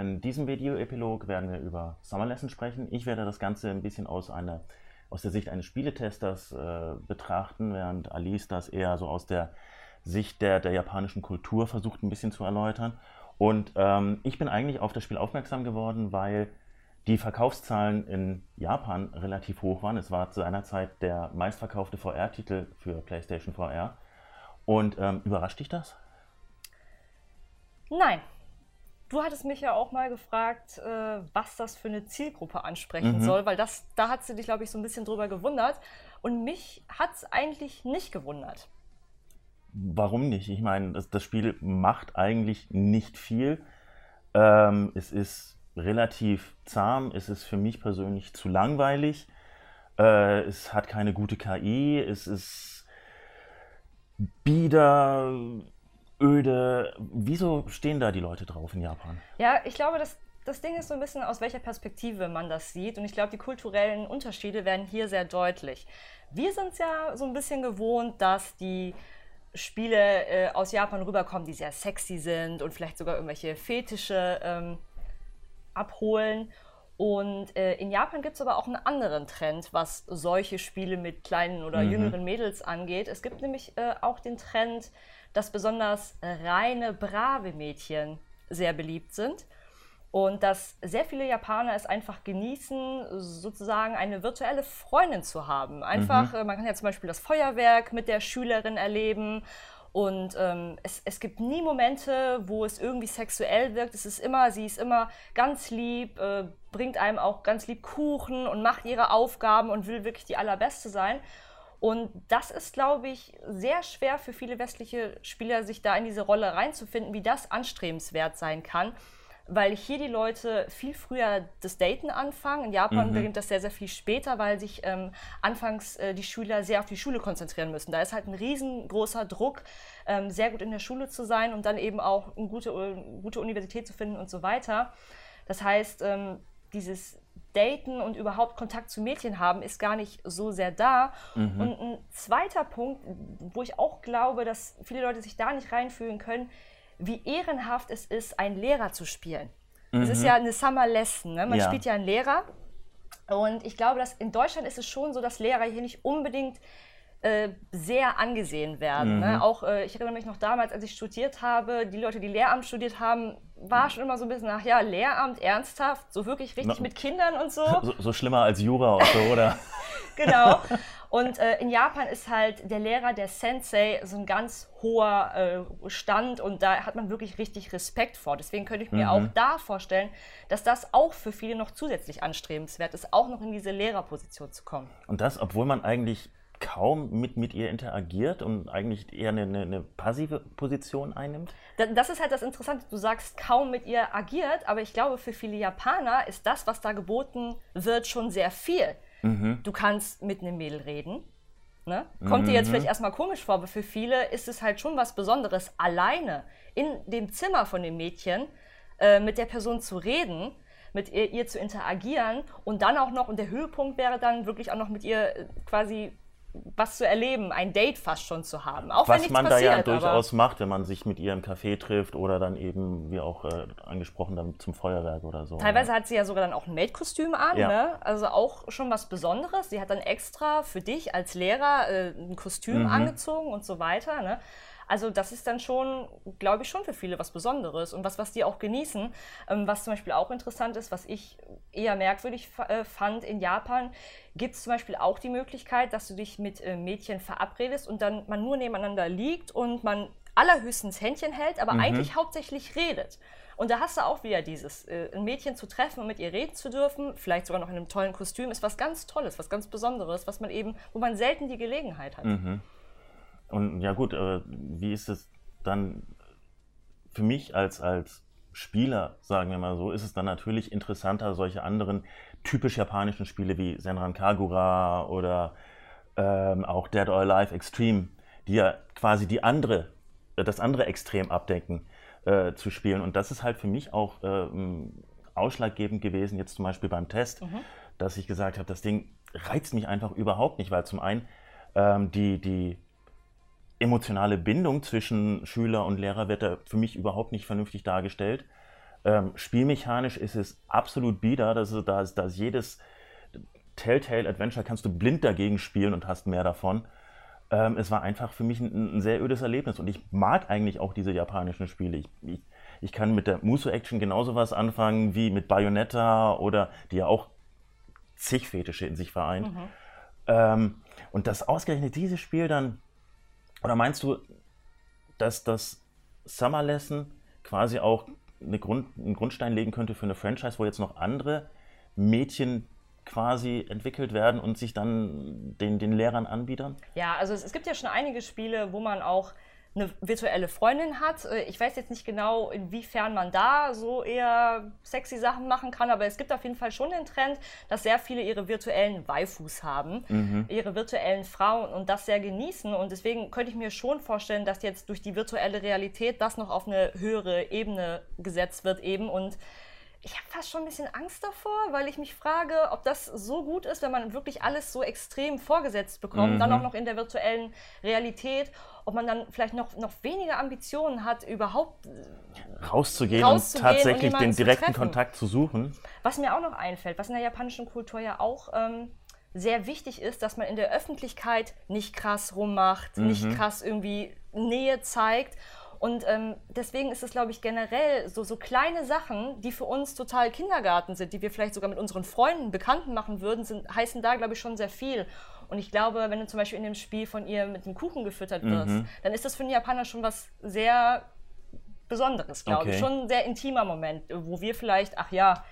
In diesem Videoepilog werden wir über Summer Lesson sprechen. Ich werde das Ganze ein bisschen aus, einer, aus der Sicht eines Spieletesters äh, betrachten, während Alice das eher so aus der Sicht der, der japanischen Kultur versucht ein bisschen zu erläutern. Und ähm, ich bin eigentlich auf das Spiel aufmerksam geworden, weil die Verkaufszahlen in Japan relativ hoch waren. Es war zu einer Zeit der meistverkaufte VR-Titel für PlayStation VR. Und ähm, überrascht dich das? Nein, Du hattest mich ja auch mal gefragt, äh, was das für eine Zielgruppe ansprechen mhm. soll, weil das, da hat sie dich, glaube ich, so ein bisschen drüber gewundert. Und mich hat es eigentlich nicht gewundert. Warum nicht? Ich meine, das, das Spiel macht eigentlich nicht viel. Ähm, es ist relativ zahm, es ist für mich persönlich zu langweilig. Äh, es hat keine gute KI, es ist bieder, öde. Wieso stehen da die Leute drauf in Japan? Ja, ich glaube, das, das Ding ist so ein bisschen, aus welcher Perspektive man das sieht. Und ich glaube, die kulturellen Unterschiede werden hier sehr deutlich. Wir sind es ja so ein bisschen gewohnt, dass die Spiele äh, aus Japan rüberkommen, die sehr sexy sind und vielleicht sogar irgendwelche Fetische ähm, abholen. Und äh, in Japan gibt es aber auch einen anderen Trend, was solche Spiele mit kleinen oder mhm. jüngeren Mädels angeht. Es gibt nämlich äh, auch den Trend, dass besonders reine, brave Mädchen sehr beliebt sind und dass sehr viele Japaner es einfach genießen, sozusagen eine virtuelle Freundin zu haben. Einfach, mhm. Äh, man kann ja zum Beispiel das Feuerwerk mit der Schülerin erleben und ähm, es, es gibt nie Momente, wo es irgendwie sexuell wirkt. Es ist immer, sie ist immer ganz lieb, äh, bringt einem auch ganz lieb Kuchen und macht ihre Aufgaben und will wirklich die allerbeste sein. Und das ist, glaube ich, sehr schwer für viele westliche Spieler, sich da in diese Rolle reinzufinden, wie das anstrebenswert sein kann. Weil hier die Leute viel früher das Daten anfangen. In Japan mhm. beginnt das sehr, sehr viel später, weil sich ähm, anfangs äh, die Schüler sehr auf die Schule konzentrieren müssen. Da ist halt ein riesengroßer Druck, ähm, sehr gut in der Schule zu sein und dann eben auch eine gute, äh, gute Universität zu finden und so weiter. Das heißt, ähm, dieses Daten und überhaupt Kontakt zu Mädchen haben, ist gar nicht so sehr da. Mhm. Und ein zweiter Punkt, wo ich auch glaube, dass viele Leute sich da nicht reinfühlen können, wie ehrenhaft es ist, einen Lehrer zu spielen. Es mhm. ist ja eine Summer Lesson, ne? man ja. spielt ja einen Lehrer. Und ich glaube, dass in Deutschland ist es schon so, dass Lehrer hier nicht unbedingt äh, sehr angesehen werden. Ne? Mhm. Ne? Auch äh, ich erinnere mich noch damals, als ich studiert habe, die Leute, die Lehramt studiert haben, war schon immer so ein bisschen nach, ja, Lehramt, ernsthaft, so wirklich richtig no, mit Kindern und so. so. so. schlimmer als Jura oder so, oder? genau. Und äh, in Japan ist halt der Lehrer, der Sensei, so ein ganz hoher äh, Stand und da hat man wirklich richtig Respekt vor. Deswegen könnte ich mir mhm. auch da vorstellen, dass das auch für viele noch zusätzlich anstrebenswert ist, auch noch in diese Lehrerposition zu kommen. Und das, obwohl man eigentlich kaum mit, mit ihr interagiert und eigentlich eher eine, eine, eine, passive Position einnimmt? Das ist halt das Interessante. Du sagst kaum mit ihr agiert, aber ich glaube, für viele Japaner ist das, was da geboten wird, schon sehr viel. Mhm. Du kannst mit einem Mädel reden. Ne? Kommt mhm. dir jetzt vielleicht erstmal komisch vor, aber für viele ist es halt schon was Besonderes, alleine in dem Zimmer von dem Mädchen äh, mit der Person zu reden mit ihr, ihr, zu interagieren und dann auch noch, und der Höhepunkt wäre dann wirklich auch noch mit ihr äh, quasi was zu erleben, ein Date fast schon zu haben. Auch was man passiert, da ja durchaus macht, wenn man sich mit ihr im Café trifft oder dann eben, wie auch äh, angesprochen, dann zum Feuerwerk oder so. Teilweise ne? hat sie ja sogar dann auch ein Maidkostüm an, ja. ne? also auch schon was Besonderes. Sie hat dann extra für dich als Lehrer äh, ein Kostüm mhm. angezogen und so weiter. Ne? Also das ist dann schon, glaube ich, schon für viele was Besonderes und was, was die auch genießen. Ähm, was zum Beispiel auch interessant ist, was ich eher merkwürdig äh, fand in Japan, gibt es zum Beispiel auch die Möglichkeit, dass du dich mit äh, Mädchen verabredest und dann man nur nebeneinander liegt und man allerhöchstens Händchen hält, aber mhm. eigentlich hauptsächlich redet. Und da hast du auch wieder dieses, äh, ein Mädchen zu treffen und mit ihr reden zu dürfen, vielleicht sogar noch in einem tollen Kostüm, ist was ganz Tolles, was ganz Besonderes, was man eben, wo man selten die Gelegenheit hat. Mhm. Und ja gut, äh, wie ist es dann für mich als, als Spieler, sagen wir mal so, ist es dann natürlich interessanter, solche anderen typisch japanischen Spiele wie Senran Kagura oder ähm, auch Dead or Alive Extreme, die ja quasi die andere, das andere Extrem abdecken, äh, zu spielen. Und das ist halt für mich auch äh, ausschlaggebend gewesen, jetzt zum Beispiel beim Test, mhm. dass ich gesagt habe, das Ding reizt mich einfach überhaupt nicht, weil zum einen ähm, die, die emotionale Bindung zwischen Schüler und Lehrer wird da für mich überhaupt nicht vernünftig dargestellt. Ähm, spielmechanisch ist es absolut bieder. Das ist, da, ist, da ist jedes Telltale Adventure kannst du blind dagegen spielen und hast mehr davon. Ähm, es war einfach für mich ein, ein, sehr ödes Erlebnis und ich mag eigentlich auch diese japanischen Spiele. Ich, ich, ich kann mit der Muso-Action genauso was anfangen wie mit Bayonetta oder die ja auch zig Fetische in sich vereint. Mhm. Ähm, und dass ausgerechnet dieses Spiel dann, oder meinst du, dass das Summer Lesson quasi auch eine Grund, einen Grundstein legen könnte für eine Franchise, wo jetzt noch andere Mädchen quasi entwickelt werden und sich dann den, den Lehrern anbiedern? Ja, also es, es gibt ja schon einige Spiele, wo man auch eine virtuelle Freundin hat. Äh, ich weiß jetzt nicht genau, inwiefern man da so eher sexy Sachen machen kann, aber es gibt auf jeden Fall schon den Trend, dass sehr viele ihre virtuellen Waifus haben, mhm. ihre virtuellen Frauen und das sehr genießen. Und deswegen könnte ich mir schon vorstellen, dass jetzt durch die virtuelle Realität das noch auf eine höhere Ebene gesetzt wird eben und ich habe fast schon ein bisschen Angst davor, weil ich mich frage, ob das so gut ist, wenn man wirklich alles so extrem vorgesetzt bekommt, mhm. dann auch noch in der virtuellen Realität, ob man dann vielleicht noch, noch weniger Ambitionen hat, überhaupt äh, rauszugehen, rauszugehen und tatsächlich und den direkten Kontakt zu suchen. Was mir auch noch einfällt, was in der japanischen Kultur ja auch ähm, sehr wichtig ist, dass man in der Öffentlichkeit nicht krass rummacht, mhm. nicht krass irgendwie Nähe zeigt und ähm, deswegen ist es, glaube ich, generell so, so kleine Sachen, die für uns total Kindergarten sind, die wir vielleicht sogar mit unseren Freunden, Bekannten machen würden, sind, heißen da, glaube ich, schon sehr viel. Und ich glaube, wenn du zum Beispiel in dem Spiel von ihr mit dem Kuchen gefüttert wirst, mhm. dann ist das für einen Japaner schon was sehr Besonderes, glaube okay. ich. Schon ein sehr intimer Moment, wo wir vielleicht, ach ja,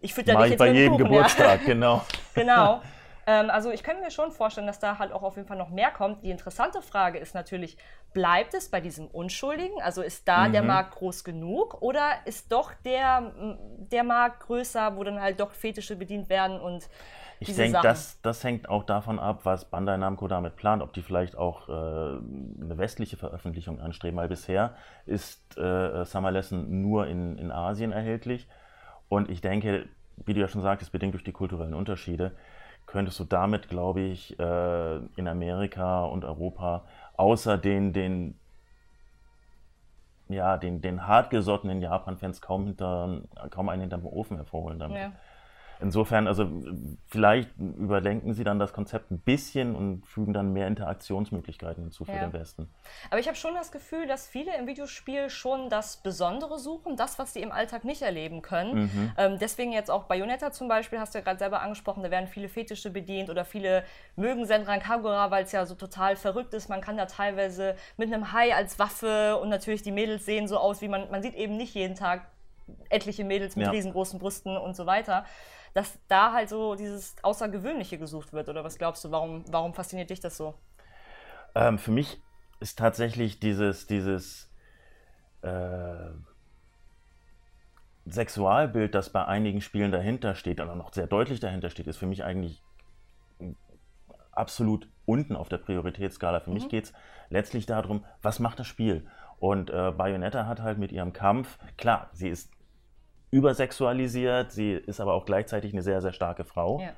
ich fütter dich jetzt bei mit jedem Kuchen, Geburtstag, ja. genau. genau. Ähm, also ich könnte mir schon vorstellen, dass da halt auch auf jeden Fall noch mehr kommt. Die interessante Frage ist natürlich, bleibt es bei diesem Unschuldigen? Also ist da mhm. der Markt groß genug oder ist doch der, der Markt größer, wo dann halt doch Fetische bedient werden und ich denke, das, das hängt auch davon ab, was Bandai Namco damit plant, ob die vielleicht auch äh, eine westliche Veröffentlichung anstreben, weil bisher ist äh, Summer Lesson nur in, in Asien erhältlich und ich denke, wie du ja schon sagtest, bedingt durch die kulturellen Unterschiede, könntest du damit, glaube ich, äh, in Amerika und Europa außer den, den, ja, den, den hartgesottenen Japan-Fans kaum, kaum einen hinterm Ofen hervorholen damit. Ja. Insofern, also vielleicht überdenken sie dann das Konzept ein bisschen und fügen dann mehr Interaktionsmöglichkeiten hinzu für ja. den Westen. Aber ich habe schon das Gefühl, dass viele im Videospiel schon das Besondere suchen, das, was sie im Alltag nicht erleben können. Mhm. Ähm, deswegen jetzt auch Bayonetta zum Beispiel, hast du ja gerade selber angesprochen, da werden viele Fetische bedient oder viele mögen Senran Kagura, weil es ja so total verrückt ist. Man kann da teilweise mit einem Hai als Waffe und natürlich die Mädels sehen so aus, wie man, man sieht eben nicht jeden Tag etliche Mädels mit ja. riesengroßen Brüsten und so weiter dass da halt so dieses Außergewöhnliche gesucht wird? Oder was glaubst du, warum, warum fasziniert dich das so? Ähm, für mich ist tatsächlich dieses, dieses äh, Sexualbild, das bei einigen Spielen dahinter steht, und auch noch sehr deutlich dahinter steht, ist für mich eigentlich absolut unten auf der Prioritätsskala. Für mhm. mich geht es letztlich darum, was macht das Spiel? Und äh, Bayonetta hat halt mit ihrem Kampf, klar, sie ist übersexualisiert, sie ist aber auch gleichzeitig eine sehr, sehr starke Frau. Ja.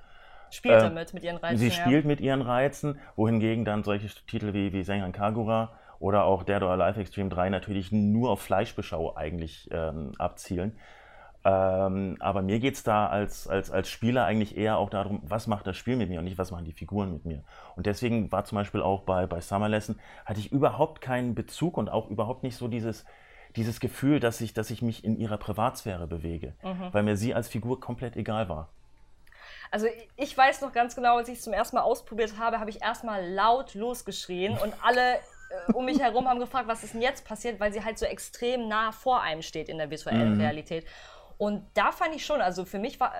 Spielt ähm, damit mit ihren Reizen. Sie ja. spielt mit ihren Reizen, wohingegen dann solche Titel wie, wie Senran Kagura oder auch Dead or Alive Extreme 3 natürlich nur auf Fleischbeschau eigentlich ähm, abzielen. Ähm, aber mir geht es da als, als, als Spieler eigentlich eher auch darum, was macht das Spiel mit mir und nicht, was machen die Figuren mit mir. Und deswegen war zum Beispiel auch bei, bei Summer Lesson, hatte ich überhaupt keinen Bezug und auch überhaupt nicht so dieses, dieses Gefühl, dass ich, dass ich mich in ihrer Privatsphäre bewege, mhm. weil mir sie als Figur komplett egal war. Also ich weiß noch ganz genau, als ich es zum ersten Mal ausprobiert habe, habe ich erstmal laut losgeschrien und alle äh, um mich herum haben gefragt, was ist denn jetzt passiert, weil sie halt so extrem nah vor einem steht in der virtuellen mhm. Realität. Und da fand ich schon, also für mich war,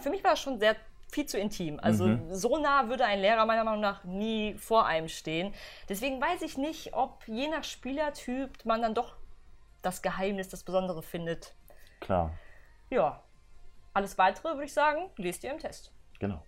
für mich war das schon sehr viel zu intim. Also mhm. so nah würde ein Lehrer meiner Meinung nach nie vor einem stehen. Deswegen weiß ich nicht, ob je nach Spielertyp man dann doch das Geheimnis, das Besondere findet. Klar. Ja. Alles weitere würde ich sagen, lest ihr im Test. Genau.